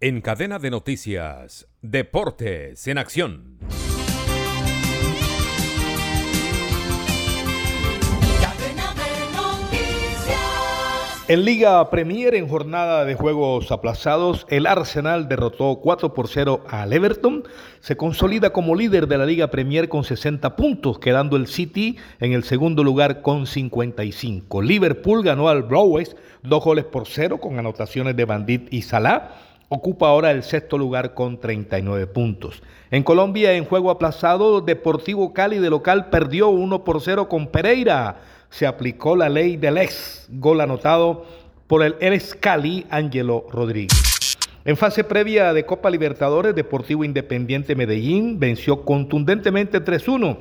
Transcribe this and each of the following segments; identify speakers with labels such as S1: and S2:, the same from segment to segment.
S1: En cadena de noticias, Deportes en Acción.
S2: En Liga Premier, en jornada de juegos aplazados, el Arsenal derrotó 4 por 0 al Everton. Se consolida como líder de la Liga Premier con 60 puntos, quedando el City en el segundo lugar con 55. Liverpool ganó al Browes dos goles por cero con anotaciones de Bandit y Salah. Ocupa ahora el sexto lugar con 39 puntos. En Colombia, en juego aplazado, Deportivo Cali de local perdió 1 por 0 con Pereira se aplicó la ley del ex, gol anotado por el ex Cali Ángelo Rodríguez. En fase previa de Copa Libertadores, Deportivo Independiente Medellín venció contundentemente 3-1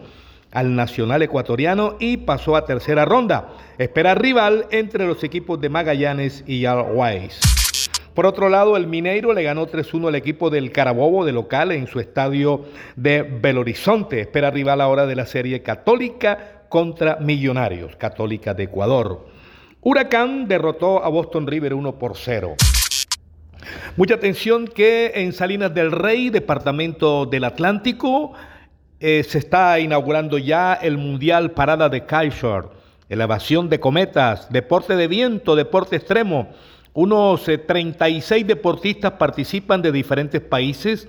S2: al Nacional Ecuatoriano y pasó a tercera ronda. Espera rival entre los equipos de Magallanes y Always. Por otro lado, el Mineiro le ganó 3-1 al equipo del Carabobo de local en su estadio de Belo Horizonte. Espera rival ahora de la serie Católica contra Millonarios, Católica de Ecuador. Huracán derrotó a Boston River 1 por 0. Mucha atención que en Salinas del Rey, departamento del Atlántico, eh, se está inaugurando ya el Mundial Parada de Kaiser, elevación de cometas, deporte de viento, deporte extremo. Unos 36 eh, deportistas participan de diferentes países,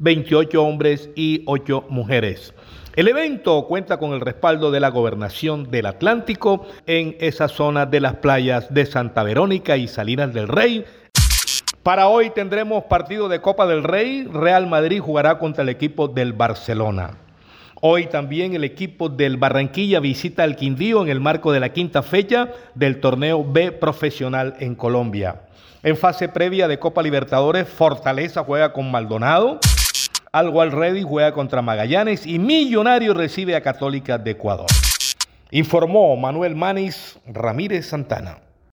S2: 28 hombres y 8 mujeres. El evento cuenta con el respaldo de la gobernación del Atlántico en esa zona de las playas de Santa Verónica y Salinas del Rey. Para hoy tendremos partido de Copa del Rey. Real Madrid jugará contra el equipo del Barcelona. Hoy también el equipo del Barranquilla visita al Quindío en el marco de la quinta fecha del torneo B profesional en Colombia. En fase previa de Copa Libertadores, Fortaleza juega con Maldonado. Al Ready juega contra Magallanes y Millonario recibe a Católica de Ecuador. Informó Manuel Manis Ramírez Santana.